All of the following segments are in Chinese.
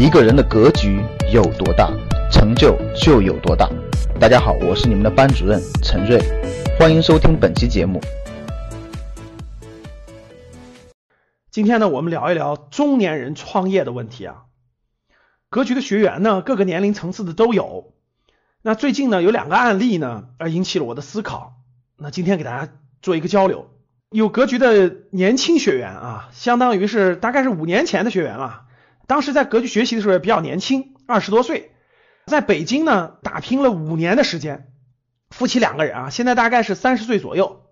一个人的格局有多大，成就就有多大。大家好，我是你们的班主任陈瑞，欢迎收听本期节目。今天呢，我们聊一聊中年人创业的问题啊。格局的学员呢，各个年龄层次的都有。那最近呢，有两个案例呢，而引起了我的思考。那今天给大家做一个交流。有格局的年轻学员啊，相当于是大概是五年前的学员了。当时在格局学习的时候也比较年轻，二十多岁，在北京呢打拼了五年的时间，夫妻两个人啊，现在大概是三十岁左右，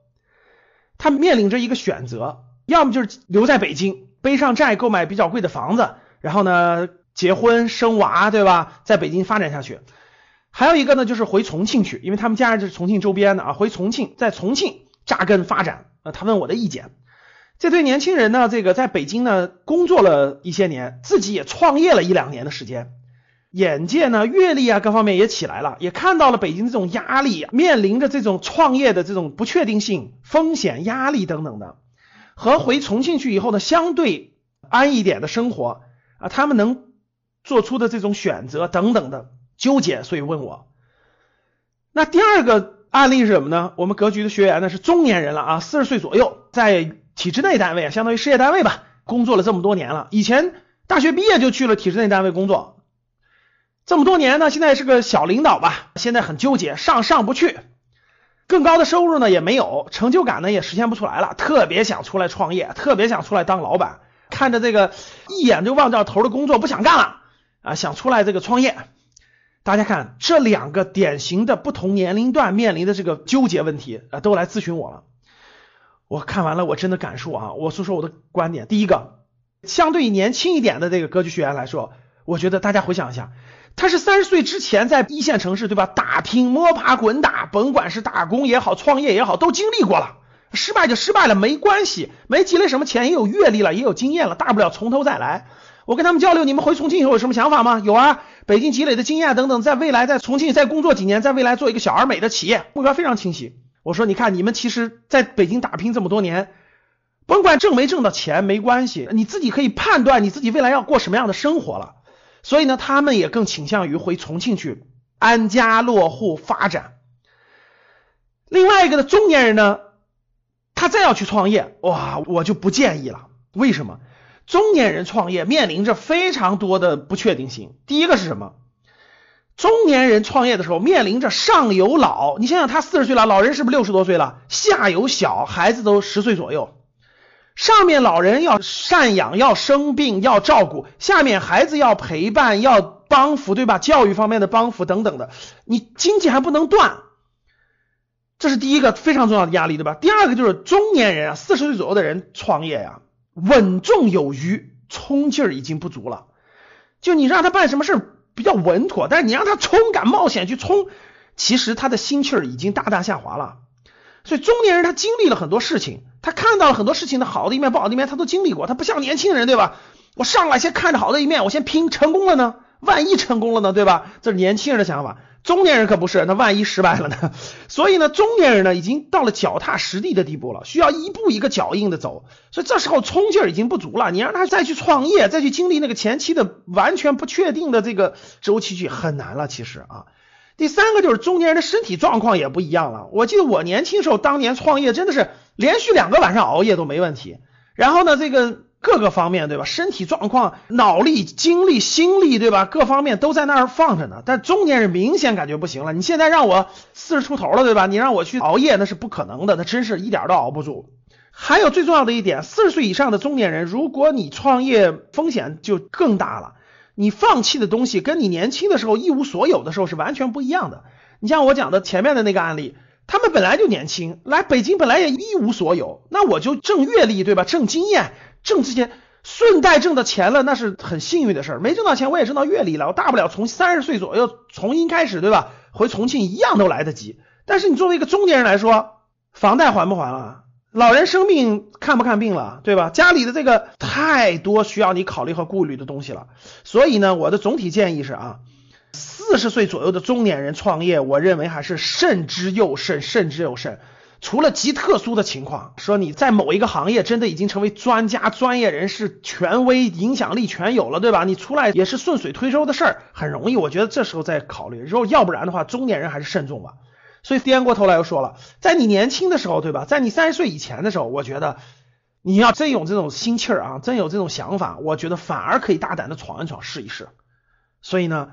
他面临着一个选择，要么就是留在北京，背上债购买比较贵的房子，然后呢结婚生娃，对吧？在北京发展下去，还有一个呢就是回重庆去，因为他们家人就是重庆周边的啊，回重庆，在重庆扎根发展。呃，他问我的意见。这对年轻人呢，这个在北京呢工作了一些年，自己也创业了一两年的时间，眼界呢、阅历啊各方面也起来了，也看到了北京这种压力，面临着这种创业的这种不确定性、风险、压力等等的，和回重庆去以后呢相对安逸点的生活啊，他们能做出的这种选择等等的纠结，所以问我。那第二个案例是什么呢？我们格局的学员呢是中年人了啊，四十岁左右，在。体制内单位啊，相当于事业单位吧，工作了这么多年了。以前大学毕业就去了体制内单位工作，这么多年呢，现在是个小领导吧，现在很纠结，上上不去，更高的收入呢也没有，成就感呢也实现不出来了，特别想出来创业，特别想出来当老板，看着这个一眼就望到头的工作不想干了啊，想出来这个创业。大家看这两个典型的不同年龄段面临的这个纠结问题啊，都来咨询我了。我看完了，我真的感受啊！我说说我的观点。第一个，相对于年轻一点的这个格局学员来说，我觉得大家回想一下，他是三十岁之前在一线城市，对吧？打拼、摸爬滚打，甭管是打工也好，创业也好，都经历过了。失败就失败了，没关系，没积累什么钱，也有阅历了，也有经验了，大不了从头再来。我跟他们交流，你们回重庆以后有什么想法吗？有啊，北京积累的经验等等，在未来在重庆再工作几年，在未来做一个小而美的企业，目标非常清晰。我说，你看，你们其实在北京打拼这么多年，甭管挣没挣到钱没关系，你自己可以判断你自己未来要过什么样的生活了。所以呢，他们也更倾向于回重庆去安家落户发展。另外一个的中年人呢，他再要去创业，哇，我就不建议了。为什么？中年人创业面临着非常多的不确定性。第一个是什么？中年人创业的时候面临着上有老，你想想他四十岁了，老人是不是六十多岁了？下有小孩子都十岁左右，上面老人要赡养，要生病要照顾，下面孩子要陪伴要帮扶，对吧？教育方面的帮扶等等的，你经济还不能断，这是第一个非常重要的压力，对吧？第二个就是中年人啊，四十岁左右的人创业呀，稳重有余，冲劲儿已经不足了，就你让他办什么事儿。比较稳妥，但是你让他冲，敢冒险去冲，其实他的心气儿已经大大下滑了。所以中年人他经历了很多事情，他看到了很多事情的好的一面、不好的一面，他都经历过。他不像年轻人，对吧？我上来先看着好的一面，我先拼，成功了呢？万一成功了呢？对吧？这是年轻人的想法。中年人可不是，那万一失败了呢？所以呢，中年人呢已经到了脚踏实地的地步了，需要一步一个脚印的走。所以这时候冲劲儿已经不足了，你让他再去创业，再去经历那个前期的完全不确定的这个周期去，很难了。其实啊，第三个就是中年人的身体状况也不一样了。我记得我年轻时候当年创业真的是连续两个晚上熬夜都没问题。然后呢，这个。各个方面对吧？身体状况、脑力、精力、心力对吧？各方面都在那儿放着呢。但中年人明显感觉不行了。你现在让我四十出头了对吧？你让我去熬夜那是不可能的，那真是一点都熬不住。还有最重要的一点，四十岁以上的中年人，如果你创业风险就更大了。你放弃的东西跟你年轻的时候一无所有的时候是完全不一样的。你像我讲的前面的那个案例，他们本来就年轻，来北京本来也一无所有，那我就挣阅历对吧？挣经验。挣这些顺带挣的钱了，那是很幸运的事儿。没挣到钱，我也挣到阅历了。我大不了从三十岁左右重新开始，对吧？回重庆一样都来得及。但是你作为一个中年人来说，房贷还不还了？老人生病看不看病了，对吧？家里的这个太多需要你考虑和顾虑的东西了。所以呢，我的总体建议是啊，四十岁左右的中年人创业，我认为还是慎之又慎，慎之又慎。除了极特殊的情况，说你在某一个行业真的已经成为专家、专业人士、权威、影响力全有了，对吧？你出来也是顺水推舟的事儿，很容易。我觉得这时候再考虑，如果要不然的话，中年人还是慎重吧。所以颠过头来又说了，在你年轻的时候，对吧？在你三十岁以前的时候，我觉得你要真有这种心气儿啊，真有这种想法，我觉得反而可以大胆的闯一闯，试一试。所以呢，